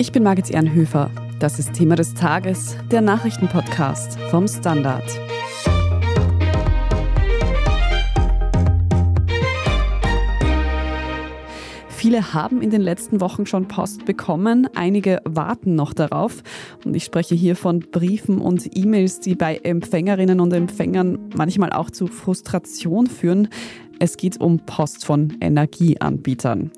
Ich bin Margit Ehrenhöfer. Das ist Thema des Tages, der Nachrichtenpodcast vom Standard. Viele haben in den letzten Wochen schon Post bekommen, einige warten noch darauf. Und ich spreche hier von Briefen und E-Mails, die bei Empfängerinnen und Empfängern manchmal auch zu Frustration führen. Es geht um Post von Energieanbietern.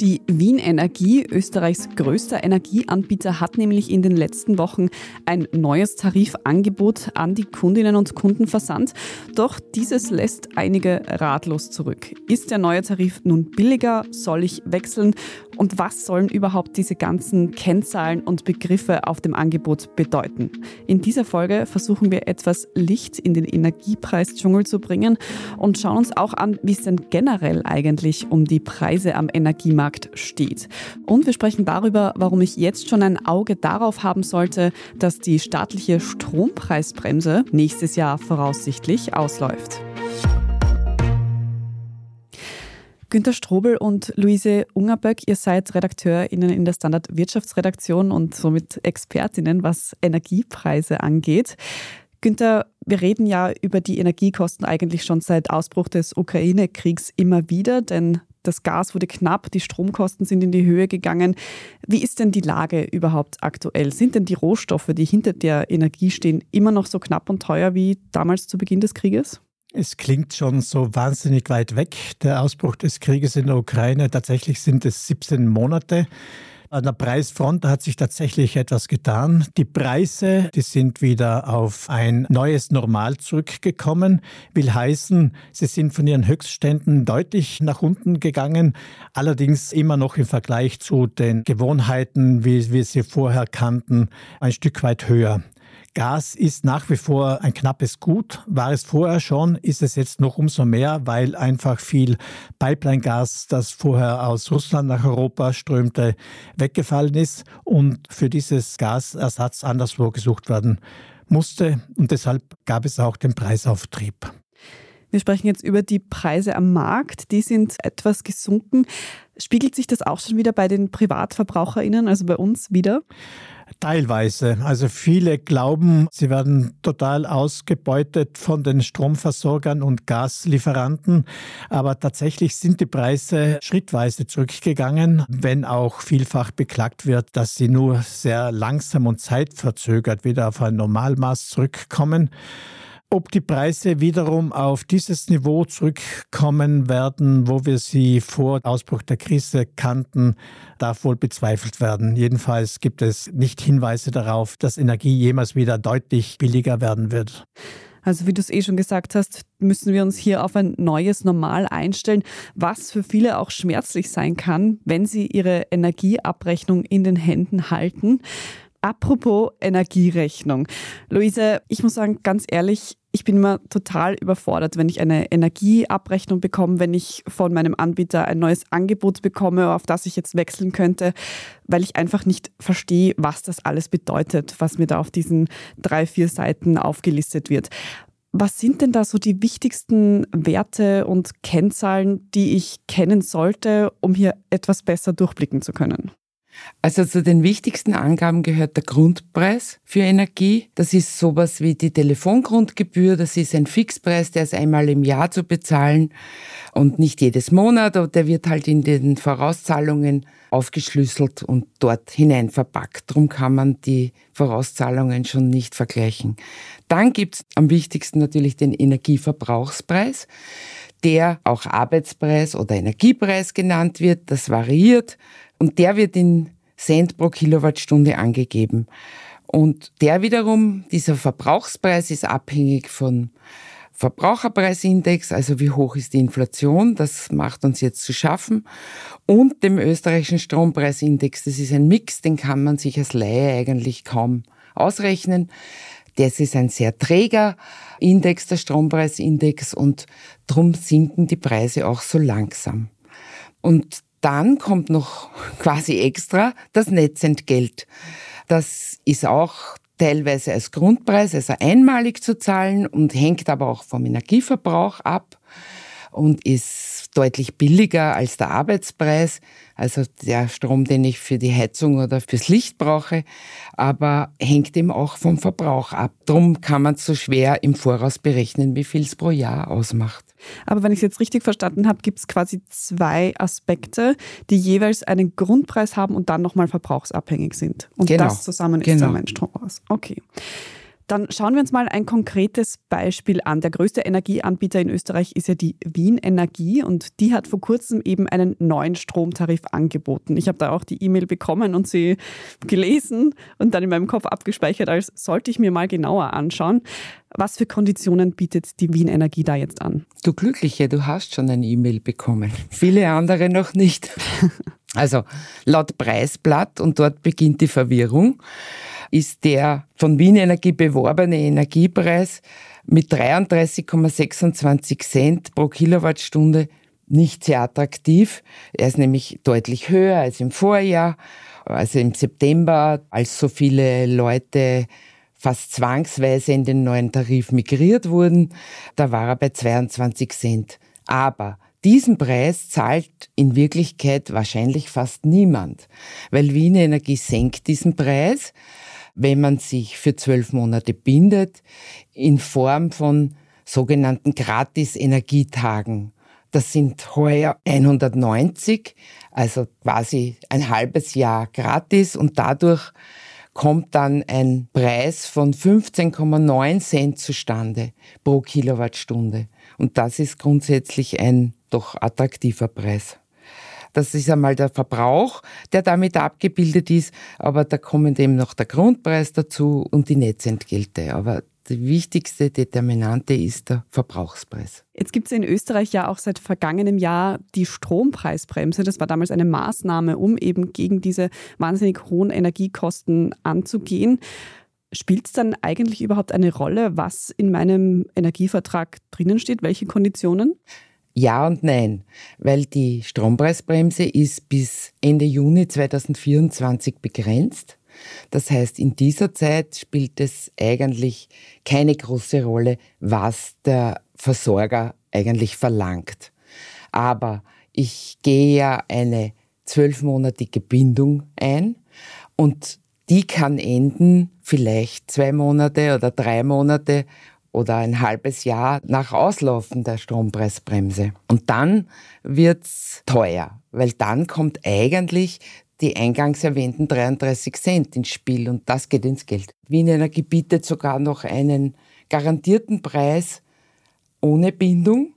Die Wien Energie, Österreichs größter Energieanbieter, hat nämlich in den letzten Wochen ein neues Tarifangebot an die Kundinnen und Kunden versandt. Doch dieses lässt einige ratlos zurück. Ist der neue Tarif nun billiger? Soll ich wechseln? Und was sollen überhaupt diese ganzen Kennzahlen und Begriffe auf dem Angebot bedeuten? In dieser Folge versuchen wir etwas Licht in den Energiepreisdschungel zu bringen und schauen uns auch an, wie es denn generell eigentlich um die Preise am Energiemarkt Markt steht. Und wir sprechen darüber, warum ich jetzt schon ein Auge darauf haben sollte, dass die staatliche Strompreisbremse nächstes Jahr voraussichtlich ausläuft. Günter Strobel und Luise Ungerböck, ihr seid RedakteurInnen in der Standard Wirtschaftsredaktion und somit ExpertInnen, was Energiepreise angeht. Günther, wir reden ja über die Energiekosten eigentlich schon seit Ausbruch des Ukraine-Kriegs immer wieder, denn das Gas wurde knapp, die Stromkosten sind in die Höhe gegangen. Wie ist denn die Lage überhaupt aktuell? Sind denn die Rohstoffe, die hinter der Energie stehen, immer noch so knapp und teuer wie damals zu Beginn des Krieges? Es klingt schon so wahnsinnig weit weg, der Ausbruch des Krieges in der Ukraine. Tatsächlich sind es 17 Monate. An der Preisfront hat sich tatsächlich etwas getan. Die Preise, die sind wieder auf ein neues Normal zurückgekommen. Will heißen, sie sind von ihren Höchstständen deutlich nach unten gegangen. Allerdings immer noch im Vergleich zu den Gewohnheiten, wie wir sie vorher kannten, ein Stück weit höher. Gas ist nach wie vor ein knappes Gut. War es vorher schon, ist es jetzt noch umso mehr, weil einfach viel Pipeline-Gas, das vorher aus Russland nach Europa strömte, weggefallen ist und für dieses Gasersatz anderswo gesucht werden musste. Und deshalb gab es auch den Preisauftrieb. Wir sprechen jetzt über die Preise am Markt. Die sind etwas gesunken. Spiegelt sich das auch schon wieder bei den PrivatverbraucherInnen, also bei uns wieder? Teilweise. Also viele glauben, sie werden total ausgebeutet von den Stromversorgern und Gaslieferanten. Aber tatsächlich sind die Preise schrittweise zurückgegangen, wenn auch vielfach beklagt wird, dass sie nur sehr langsam und zeitverzögert wieder auf ein Normalmaß zurückkommen. Ob die Preise wiederum auf dieses Niveau zurückkommen werden, wo wir sie vor Ausbruch der Krise kannten, darf wohl bezweifelt werden. Jedenfalls gibt es nicht Hinweise darauf, dass Energie jemals wieder deutlich billiger werden wird. Also wie du es eh schon gesagt hast, müssen wir uns hier auf ein neues Normal einstellen, was für viele auch schmerzlich sein kann, wenn sie ihre Energieabrechnung in den Händen halten. Apropos Energierechnung. Luise, ich muss sagen, ganz ehrlich, ich bin immer total überfordert, wenn ich eine Energieabrechnung bekomme, wenn ich von meinem Anbieter ein neues Angebot bekomme, auf das ich jetzt wechseln könnte, weil ich einfach nicht verstehe, was das alles bedeutet, was mir da auf diesen drei, vier Seiten aufgelistet wird. Was sind denn da so die wichtigsten Werte und Kennzahlen, die ich kennen sollte, um hier etwas besser durchblicken zu können? Also zu den wichtigsten Angaben gehört der Grundpreis für Energie. Das ist sowas wie die Telefongrundgebühr. Das ist ein Fixpreis, der ist einmal im Jahr zu bezahlen und nicht jedes Monat. Aber der wird halt in den Vorauszahlungen aufgeschlüsselt und dort hinein verpackt. Darum kann man die Vorauszahlungen schon nicht vergleichen. Dann gibt's am wichtigsten natürlich den Energieverbrauchspreis der auch Arbeitspreis oder Energiepreis genannt wird. Das variiert und der wird in Cent pro Kilowattstunde angegeben. Und der wiederum, dieser Verbrauchspreis ist abhängig von Verbraucherpreisindex, also wie hoch ist die Inflation, das macht uns jetzt zu schaffen, und dem österreichischen Strompreisindex. Das ist ein Mix, den kann man sich als Laie eigentlich kaum ausrechnen. Das ist ein sehr träger Index, der Strompreisindex, und drum sinken die Preise auch so langsam. Und dann kommt noch quasi extra das Netzentgelt. Das ist auch teilweise als Grundpreis, also einmalig zu zahlen und hängt aber auch vom Energieverbrauch ab. und ist deutlich billiger als der Arbeitspreis, also der Strom, den ich für die Heizung oder fürs Licht brauche, aber hängt eben auch vom Verbrauch ab. Darum kann man so schwer im Voraus berechnen, wie viel es pro Jahr ausmacht. Aber wenn ich es jetzt richtig verstanden habe, gibt es quasi zwei Aspekte, die jeweils einen Grundpreis haben und dann nochmal verbrauchsabhängig sind. Und genau. das zusammen ist genau. dann mein Strompreis. Okay. Dann schauen wir uns mal ein konkretes Beispiel an. Der größte Energieanbieter in Österreich ist ja die Wien Energie und die hat vor kurzem eben einen neuen Stromtarif angeboten. Ich habe da auch die E-Mail bekommen und sie gelesen und dann in meinem Kopf abgespeichert, als sollte ich mir mal genauer anschauen. Was für Konditionen bietet die Wien Energie da jetzt an? Du Glückliche, du hast schon eine E-Mail bekommen. Viele andere noch nicht. Also laut Preisblatt, und dort beginnt die Verwirrung, ist der von Wien Energie beworbene Energiepreis mit 33,26 Cent pro Kilowattstunde nicht sehr attraktiv. Er ist nämlich deutlich höher als im Vorjahr, also im September, als so viele Leute fast zwangsweise in den neuen Tarif migriert wurden. Da war er bei 22 Cent. Aber diesen Preis zahlt in Wirklichkeit wahrscheinlich fast niemand, weil Wien Energie senkt diesen Preis wenn man sich für zwölf Monate bindet, in Form von sogenannten Gratis-Energietagen. Das sind heuer 190, also quasi ein halbes Jahr gratis und dadurch kommt dann ein Preis von 15,9 Cent zustande pro Kilowattstunde. Und das ist grundsätzlich ein doch attraktiver Preis. Das ist einmal der Verbrauch, der damit abgebildet ist, aber da kommen eben noch der Grundpreis dazu und die Netzentgelte. Aber die wichtigste Determinante ist der Verbrauchspreis. Jetzt gibt es in Österreich ja auch seit vergangenem Jahr die Strompreisbremse. Das war damals eine Maßnahme, um eben gegen diese wahnsinnig hohen Energiekosten anzugehen. Spielt es dann eigentlich überhaupt eine Rolle, was in meinem Energievertrag drinnen steht, welche Konditionen? Ja und nein, weil die Strompreisbremse ist bis Ende Juni 2024 begrenzt. Das heißt, in dieser Zeit spielt es eigentlich keine große Rolle, was der Versorger eigentlich verlangt. Aber ich gehe ja eine zwölfmonatige Bindung ein und die kann enden vielleicht zwei Monate oder drei Monate oder ein halbes Jahr nach Auslaufen der Strompreisbremse. Und dann wird's teuer, weil dann kommt eigentlich die eingangs erwähnten 33 Cent ins Spiel und das geht ins Geld. Wien Energie bietet sogar noch einen garantierten Preis ohne Bindung.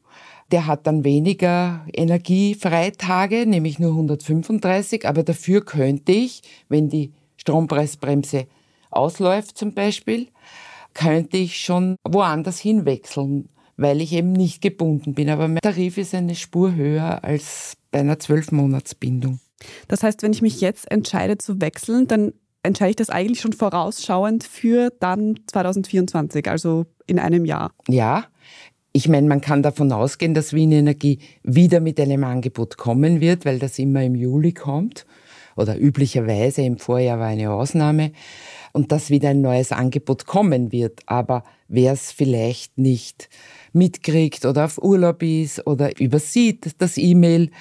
Der hat dann weniger Energiefreitage, nämlich nur 135, aber dafür könnte ich, wenn die Strompreisbremse ausläuft zum Beispiel, könnte ich schon woanders hinwechseln, weil ich eben nicht gebunden bin. Aber mein Tarif ist eine Spur höher als bei einer Zwölfmonatsbindung. Das heißt, wenn ich mich jetzt entscheide zu wechseln, dann entscheide ich das eigentlich schon vorausschauend für dann 2024, also in einem Jahr. Ja, ich meine, man kann davon ausgehen, dass Wien Energie wieder mit einem Angebot kommen wird, weil das immer im Juli kommt oder üblicherweise im Vorjahr war eine Ausnahme und dass wieder ein neues Angebot kommen wird. Aber wer es vielleicht nicht mitkriegt oder auf Urlaub ist oder übersieht das E-Mail,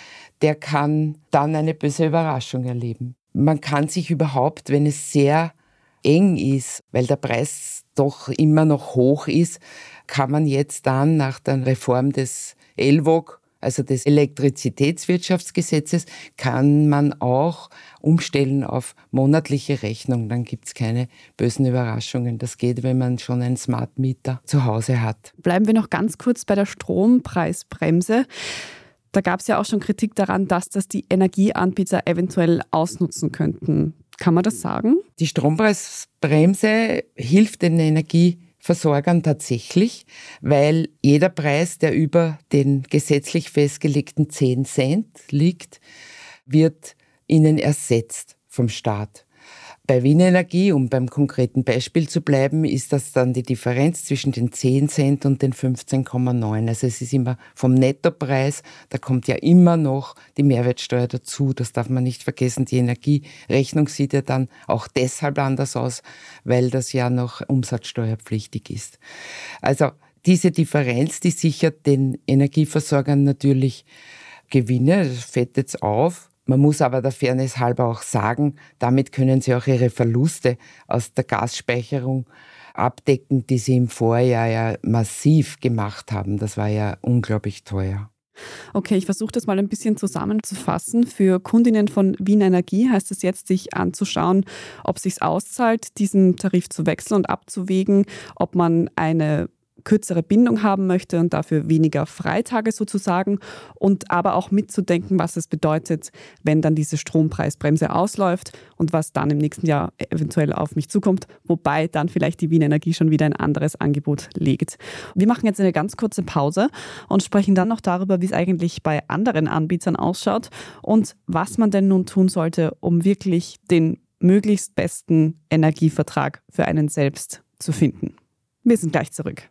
der kann dann eine böse Überraschung erleben. Man kann sich überhaupt, wenn es sehr eng ist, weil der Preis doch immer noch hoch ist, kann man jetzt dann nach der Reform des ELVOG also des Elektrizitätswirtschaftsgesetzes, kann man auch umstellen auf monatliche Rechnung. Dann gibt es keine bösen Überraschungen. Das geht, wenn man schon einen Smart Meter zu Hause hat. Bleiben wir noch ganz kurz bei der Strompreisbremse. Da gab es ja auch schon Kritik daran, dass das die Energieanbieter eventuell ausnutzen könnten. Kann man das sagen? Die Strompreisbremse hilft den Energie Versorgern tatsächlich, weil jeder Preis, der über den gesetzlich festgelegten 10 Cent liegt, wird ihnen ersetzt vom Staat. Bei Wien Energie, um beim konkreten Beispiel zu bleiben, ist das dann die Differenz zwischen den 10 Cent und den 15,9. Also es ist immer vom Nettopreis, da kommt ja immer noch die Mehrwertsteuer dazu. Das darf man nicht vergessen. Die Energierechnung sieht ja dann auch deshalb anders aus, weil das ja noch umsatzsteuerpflichtig ist. Also Diese Differenz, die sichert den Energieversorgern natürlich Gewinne, das fällt jetzt auf. Man muss aber der Fairness halber auch sagen, damit können sie auch ihre Verluste aus der Gasspeicherung abdecken, die sie im Vorjahr ja massiv gemacht haben. Das war ja unglaublich teuer. Okay, ich versuche das mal ein bisschen zusammenzufassen. Für Kundinnen von Wien Energie heißt es jetzt, sich anzuschauen, ob es sich auszahlt, diesen Tarif zu wechseln und abzuwägen, ob man eine kürzere Bindung haben möchte und dafür weniger Freitage sozusagen und aber auch mitzudenken, was es bedeutet, wenn dann diese Strompreisbremse ausläuft und was dann im nächsten Jahr eventuell auf mich zukommt, wobei dann vielleicht die Wien Energie schon wieder ein anderes Angebot legt. Wir machen jetzt eine ganz kurze Pause und sprechen dann noch darüber, wie es eigentlich bei anderen Anbietern ausschaut und was man denn nun tun sollte, um wirklich den möglichst besten Energievertrag für einen selbst zu finden. Wir sind gleich zurück.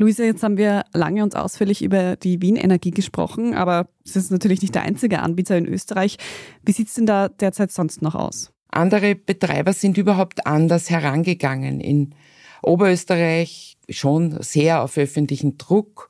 Luise, jetzt haben wir lange und ausführlich über die Wien Energie gesprochen, aber es ist natürlich nicht der einzige Anbieter in Österreich. Wie sieht es denn da derzeit sonst noch aus? Andere Betreiber sind überhaupt anders herangegangen. In Oberösterreich schon sehr auf öffentlichen Druck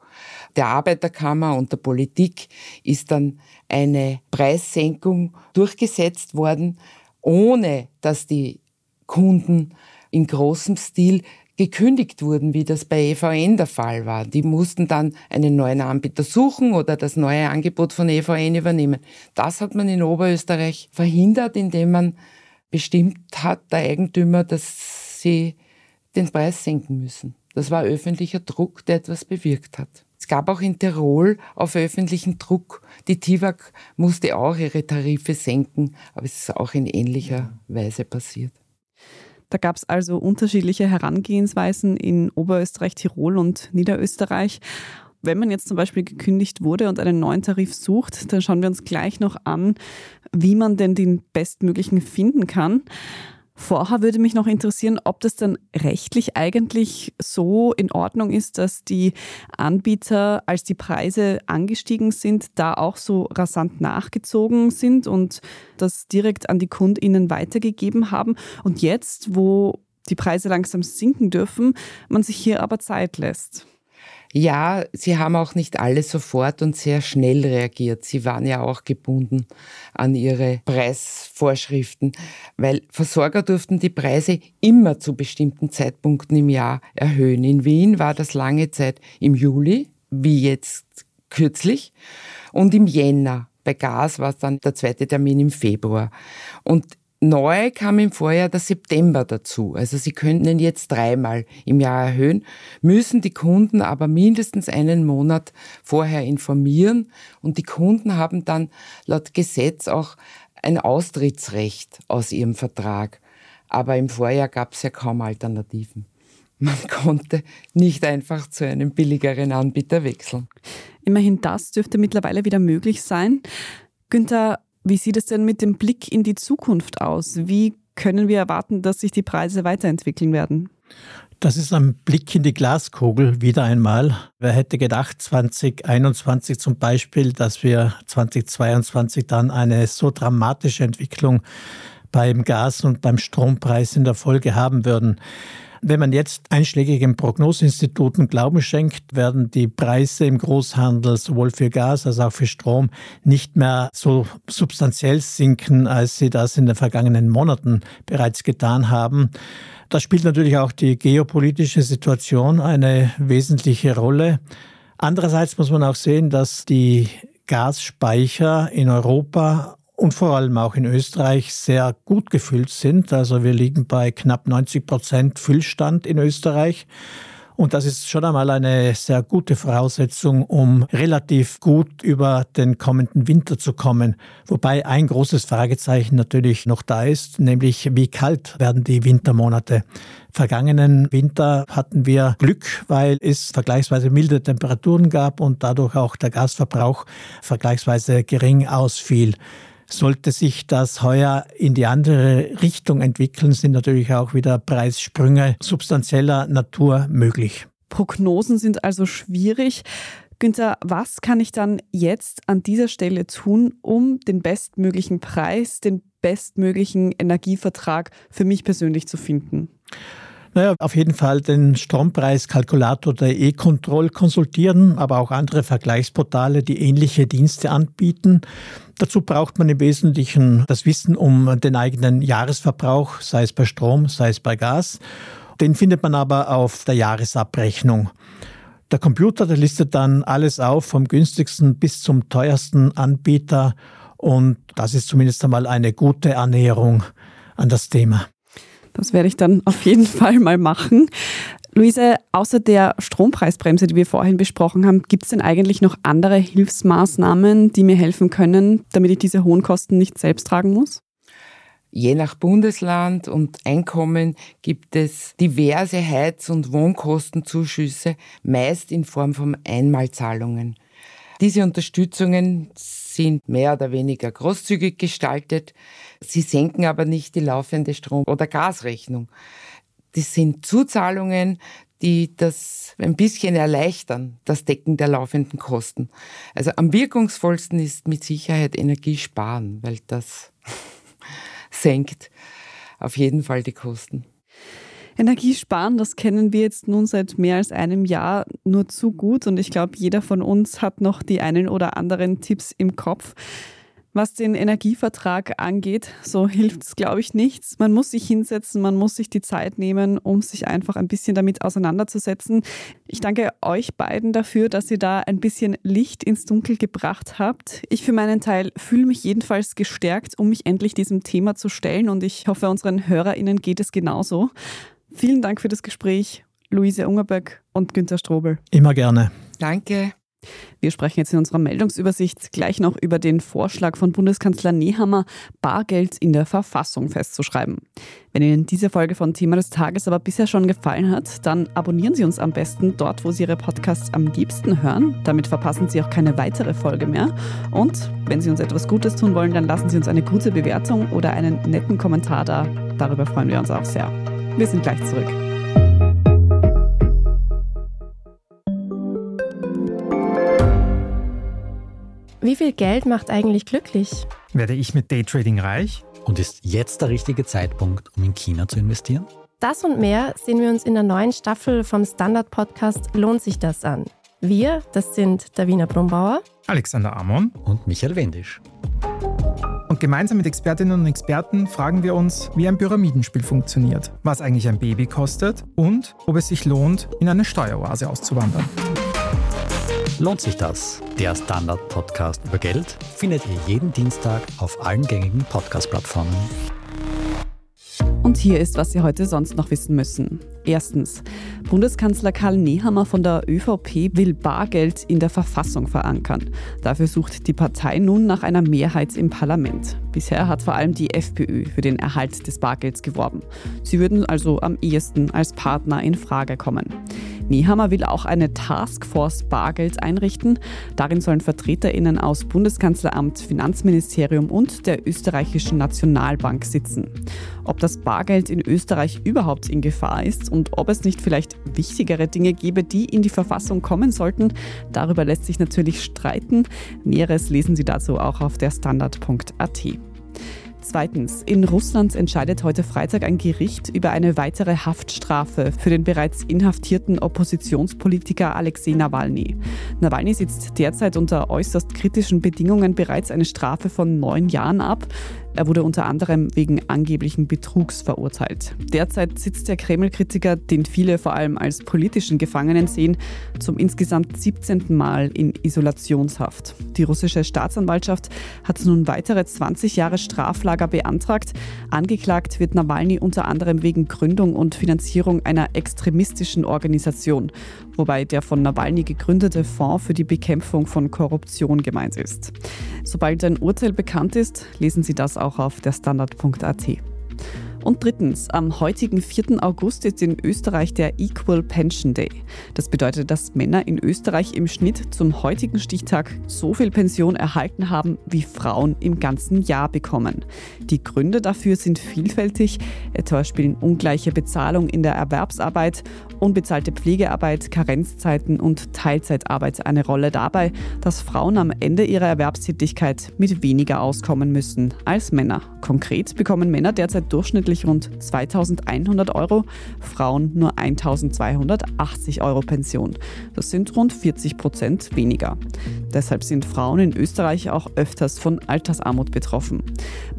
der Arbeiterkammer und der Politik ist dann eine Preissenkung durchgesetzt worden, ohne dass die Kunden in großem Stil gekündigt wurden, wie das bei EVN der Fall war. Die mussten dann einen neuen Anbieter suchen oder das neue Angebot von EVN übernehmen. Das hat man in Oberösterreich verhindert, indem man bestimmt hat, der Eigentümer, dass sie den Preis senken müssen. Das war öffentlicher Druck, der etwas bewirkt hat. Es gab auch in Tirol auf öffentlichen Druck, die TIWAG musste auch ihre Tarife senken, aber es ist auch in ähnlicher Weise passiert. Da gab es also unterschiedliche Herangehensweisen in Oberösterreich, Tirol und Niederösterreich. Wenn man jetzt zum Beispiel gekündigt wurde und einen neuen Tarif sucht, dann schauen wir uns gleich noch an, wie man denn den bestmöglichen finden kann. Vorher würde mich noch interessieren, ob das dann rechtlich eigentlich so in Ordnung ist, dass die Anbieter, als die Preise angestiegen sind, da auch so rasant nachgezogen sind und das direkt an die KundInnen weitergegeben haben. Und jetzt, wo die Preise langsam sinken dürfen, man sich hier aber Zeit lässt. Ja, sie haben auch nicht alle sofort und sehr schnell reagiert. Sie waren ja auch gebunden an ihre Preisvorschriften, weil Versorger durften die Preise immer zu bestimmten Zeitpunkten im Jahr erhöhen. In Wien war das lange Zeit im Juli, wie jetzt kürzlich, und im Jänner. Bei Gas war es dann der zweite Termin im Februar. Und Neu kam im Vorjahr der September dazu. Also Sie könnten ihn jetzt dreimal im Jahr erhöhen, müssen die Kunden aber mindestens einen Monat vorher informieren und die Kunden haben dann laut Gesetz auch ein Austrittsrecht aus ihrem Vertrag. Aber im Vorjahr gab es ja kaum Alternativen. Man konnte nicht einfach zu einem billigeren Anbieter wechseln. Immerhin das dürfte mittlerweile wieder möglich sein. Günther, wie sieht es denn mit dem Blick in die Zukunft aus? Wie können wir erwarten, dass sich die Preise weiterentwickeln werden? Das ist ein Blick in die Glaskugel wieder einmal. Wer hätte gedacht, 2021 zum Beispiel, dass wir 2022 dann eine so dramatische Entwicklung beim Gas- und beim Strompreis in der Folge haben würden. Wenn man jetzt einschlägigen Prognoseinstituten Glauben schenkt, werden die Preise im Großhandel sowohl für Gas als auch für Strom nicht mehr so substanziell sinken, als sie das in den vergangenen Monaten bereits getan haben. Da spielt natürlich auch die geopolitische Situation eine wesentliche Rolle. Andererseits muss man auch sehen, dass die Gasspeicher in Europa und vor allem auch in Österreich sehr gut gefüllt sind. Also wir liegen bei knapp 90 Prozent Füllstand in Österreich. Und das ist schon einmal eine sehr gute Voraussetzung, um relativ gut über den kommenden Winter zu kommen. Wobei ein großes Fragezeichen natürlich noch da ist, nämlich wie kalt werden die Wintermonate. Vergangenen Winter hatten wir Glück, weil es vergleichsweise milde Temperaturen gab und dadurch auch der Gasverbrauch vergleichsweise gering ausfiel. Sollte sich das heuer in die andere Richtung entwickeln, sind natürlich auch wieder Preissprünge substanzieller Natur möglich. Prognosen sind also schwierig. Günther, was kann ich dann jetzt an dieser Stelle tun, um den bestmöglichen Preis, den bestmöglichen Energievertrag für mich persönlich zu finden? Naja, auf jeden Fall den Strompreiskalkulator der E-Control konsultieren, aber auch andere Vergleichsportale, die ähnliche Dienste anbieten. Dazu braucht man im Wesentlichen das Wissen um den eigenen Jahresverbrauch, sei es bei Strom, sei es bei Gas. Den findet man aber auf der Jahresabrechnung. Der Computer, der listet dann alles auf, vom günstigsten bis zum teuersten Anbieter. Und das ist zumindest einmal eine gute Annäherung an das Thema. Das werde ich dann auf jeden Fall mal machen. Luise, außer der Strompreisbremse, die wir vorhin besprochen haben, gibt es denn eigentlich noch andere Hilfsmaßnahmen, die mir helfen können, damit ich diese hohen Kosten nicht selbst tragen muss? Je nach Bundesland und Einkommen gibt es diverse Heiz- und Wohnkostenzuschüsse, meist in Form von Einmalzahlungen. Diese Unterstützungen sind mehr oder weniger großzügig gestaltet. Sie senken aber nicht die laufende Strom- oder Gasrechnung. Das sind Zuzahlungen, die das ein bisschen erleichtern, das Decken der laufenden Kosten. Also am wirkungsvollsten ist mit Sicherheit Energiesparen, weil das senkt auf jeden Fall die Kosten. Energiesparen, das kennen wir jetzt nun seit mehr als einem Jahr nur zu gut und ich glaube, jeder von uns hat noch die einen oder anderen Tipps im Kopf. Was den Energievertrag angeht, so hilft es, glaube ich, nichts. Man muss sich hinsetzen, man muss sich die Zeit nehmen, um sich einfach ein bisschen damit auseinanderzusetzen. Ich danke euch beiden dafür, dass ihr da ein bisschen Licht ins Dunkel gebracht habt. Ich für meinen Teil fühle mich jedenfalls gestärkt, um mich endlich diesem Thema zu stellen und ich hoffe, unseren HörerInnen geht es genauso. Vielen Dank für das Gespräch, Luise Ungerböck und Günter Strobel. Immer gerne. Danke. Wir sprechen jetzt in unserer Meldungsübersicht gleich noch über den Vorschlag von Bundeskanzler Nehammer, Bargeld in der Verfassung festzuschreiben. Wenn Ihnen diese Folge von Thema des Tages aber bisher schon gefallen hat, dann abonnieren Sie uns am besten dort, wo Sie Ihre Podcasts am liebsten hören. Damit verpassen Sie auch keine weitere Folge mehr. Und wenn Sie uns etwas Gutes tun wollen, dann lassen Sie uns eine gute Bewertung oder einen netten Kommentar da. Darüber freuen wir uns auch sehr. Wir sind gleich zurück. Wie viel Geld macht eigentlich glücklich? Werde ich mit Daytrading reich? Und ist jetzt der richtige Zeitpunkt, um in China zu investieren? Das und mehr sehen wir uns in der neuen Staffel vom Standard-Podcast Lohnt sich das an? Wir, das sind Davina Brumbauer, Alexander Amon und Michael Wendisch. Gemeinsam mit Expertinnen und Experten fragen wir uns, wie ein Pyramidenspiel funktioniert, was eigentlich ein Baby kostet und ob es sich lohnt, in eine Steueroase auszuwandern. Lohnt sich das? Der Standard-Podcast über Geld findet ihr jeden Dienstag auf allen gängigen Podcast-Plattformen. Und hier ist, was Sie heute sonst noch wissen müssen. Erstens. Bundeskanzler Karl Nehammer von der ÖVP will Bargeld in der Verfassung verankern. Dafür sucht die Partei nun nach einer Mehrheit im Parlament. Bisher hat vor allem die FPÖ für den Erhalt des Bargelds geworben. Sie würden also am ehesten als Partner in Frage kommen. Nehammer will auch eine Taskforce Bargeld einrichten. Darin sollen VertreterInnen aus Bundeskanzleramt, Finanzministerium und der österreichischen Nationalbank sitzen. Ob das Bargeld in Österreich überhaupt in Gefahr ist und ob es nicht vielleicht wichtigere Dinge gäbe, die in die Verfassung kommen sollten, darüber lässt sich natürlich streiten. Näheres lesen Sie dazu auch auf der Standard.at. Zweitens, in Russland entscheidet heute Freitag ein Gericht über eine weitere Haftstrafe für den bereits inhaftierten Oppositionspolitiker Alexei Nawalny. Nawalny sitzt derzeit unter äußerst kritischen Bedingungen bereits eine Strafe von neun Jahren ab. Er wurde unter anderem wegen angeblichen Betrugs verurteilt. Derzeit sitzt der Kreml-Kritiker, den viele vor allem als politischen Gefangenen sehen, zum insgesamt 17. Mal in Isolationshaft. Die russische Staatsanwaltschaft hat nun weitere 20 Jahre Straflager beantragt. Angeklagt wird Nawalny unter anderem wegen Gründung und Finanzierung einer extremistischen Organisation, wobei der von Nawalny gegründete Fonds für die Bekämpfung von Korruption gemeint ist. Sobald ein Urteil bekannt ist, lesen Sie das auch auf der Standard.at. Und drittens, am heutigen 4. August ist in Österreich der Equal Pension Day. Das bedeutet, dass Männer in Österreich im Schnitt zum heutigen Stichtag so viel Pension erhalten haben, wie Frauen im ganzen Jahr bekommen. Die Gründe dafür sind vielfältig. Etwa spielen ungleiche Bezahlung in der Erwerbsarbeit, unbezahlte Pflegearbeit, Karenzzeiten und Teilzeitarbeit eine Rolle dabei, dass Frauen am Ende ihrer Erwerbstätigkeit mit weniger auskommen müssen als Männer. Konkret bekommen Männer derzeit durchschnittlich durchschnittlich rund 2100 Euro, Frauen nur 1280 Euro Pension. Das sind rund 40 Prozent weniger. Deshalb sind Frauen in Österreich auch öfters von Altersarmut betroffen.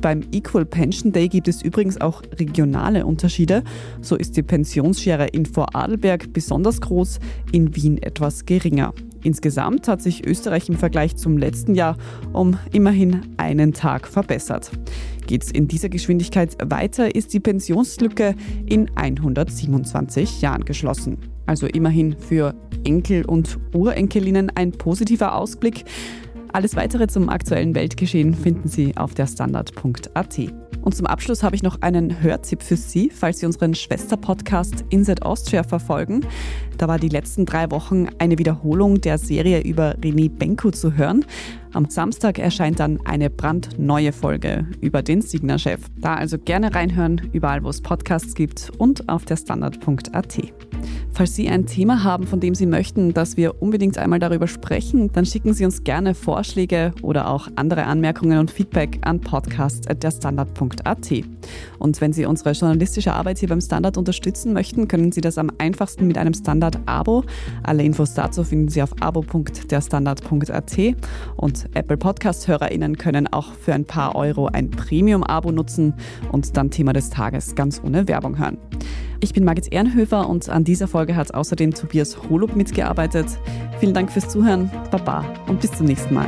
Beim Equal Pension Day gibt es übrigens auch regionale Unterschiede. So ist die Pensionsschere in Vorarlberg besonders groß, in Wien etwas geringer. Insgesamt hat sich Österreich im Vergleich zum letzten Jahr um immerhin einen Tag verbessert. Geht es in dieser Geschwindigkeit weiter, ist die Pensionslücke in 127 Jahren geschlossen. Also immerhin für Enkel und Urenkelinnen ein positiver Ausblick. Alles weitere zum aktuellen Weltgeschehen finden Sie auf der Standard.at. Und zum Abschluss habe ich noch einen Hörtipp für Sie, falls Sie unseren Schwester-Podcast Inside Austria verfolgen. Da war die letzten drei Wochen eine Wiederholung der Serie über René Benko zu hören. Am Samstag erscheint dann eine brandneue Folge über den Signer-Chef. Da also gerne reinhören, überall wo es Podcasts gibt und auf der Standard.at. Falls Sie ein Thema haben, von dem Sie möchten, dass wir unbedingt einmal darüber sprechen, dann schicken Sie uns gerne Vorschläge oder auch andere Anmerkungen und Feedback an podcast.derstandard.at. Und wenn Sie unsere journalistische Arbeit hier beim Standard unterstützen möchten, können Sie das am einfachsten mit einem Standard-Abo. Alle Infos dazu finden Sie auf abo.derstandard.at und Apple Podcast-HörerInnen können auch für ein paar Euro ein Premium-Abo nutzen und dann Thema des Tages ganz ohne Werbung hören. Ich bin Margit Ehrenhöfer und an dieser Folge hat außerdem Tobias Holub mitgearbeitet. Vielen Dank fürs Zuhören, Baba und bis zum nächsten Mal.